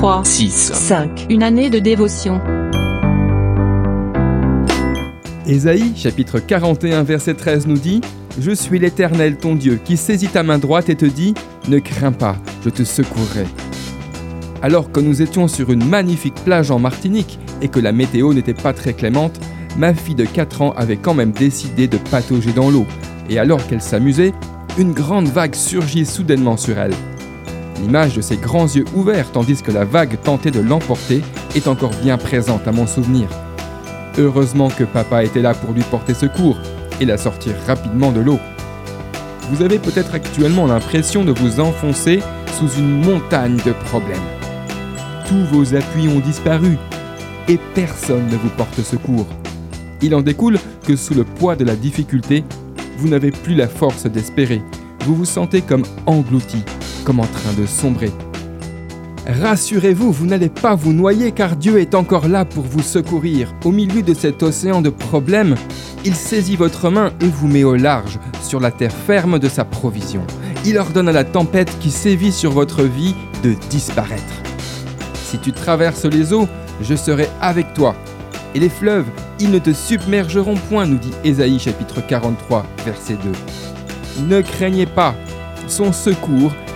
3, 6, 5. Une année de dévotion. Ésaïe, chapitre 41, verset 13 nous dit Je suis l'Éternel ton Dieu, qui saisit ta main droite et te dit Ne crains pas, je te secourrai. Alors que nous étions sur une magnifique plage en Martinique et que la météo n'était pas très clémente, ma fille de 4 ans avait quand même décidé de patauger dans l'eau. Et alors qu'elle s'amusait, une grande vague surgit soudainement sur elle. L'image de ses grands yeux ouverts tandis que la vague tentait de l'emporter est encore bien présente à mon souvenir. Heureusement que papa était là pour lui porter secours et la sortir rapidement de l'eau. Vous avez peut-être actuellement l'impression de vous enfoncer sous une montagne de problèmes. Tous vos appuis ont disparu et personne ne vous porte secours. Il en découle que sous le poids de la difficulté, vous n'avez plus la force d'espérer. Vous vous sentez comme englouti, comme en train de sombrer. Rassurez-vous, vous n'allez pas vous noyer car Dieu est encore là pour vous secourir. Au milieu de cet océan de problèmes, il saisit votre main et vous met au large, sur la terre ferme de sa provision. Il ordonne à la tempête qui sévit sur votre vie de disparaître. Si tu traverses les eaux, je serai avec toi. Et les fleuves, ils ne te submergeront point, nous dit Ésaïe chapitre 43, verset 2. Ne craignez pas, son secours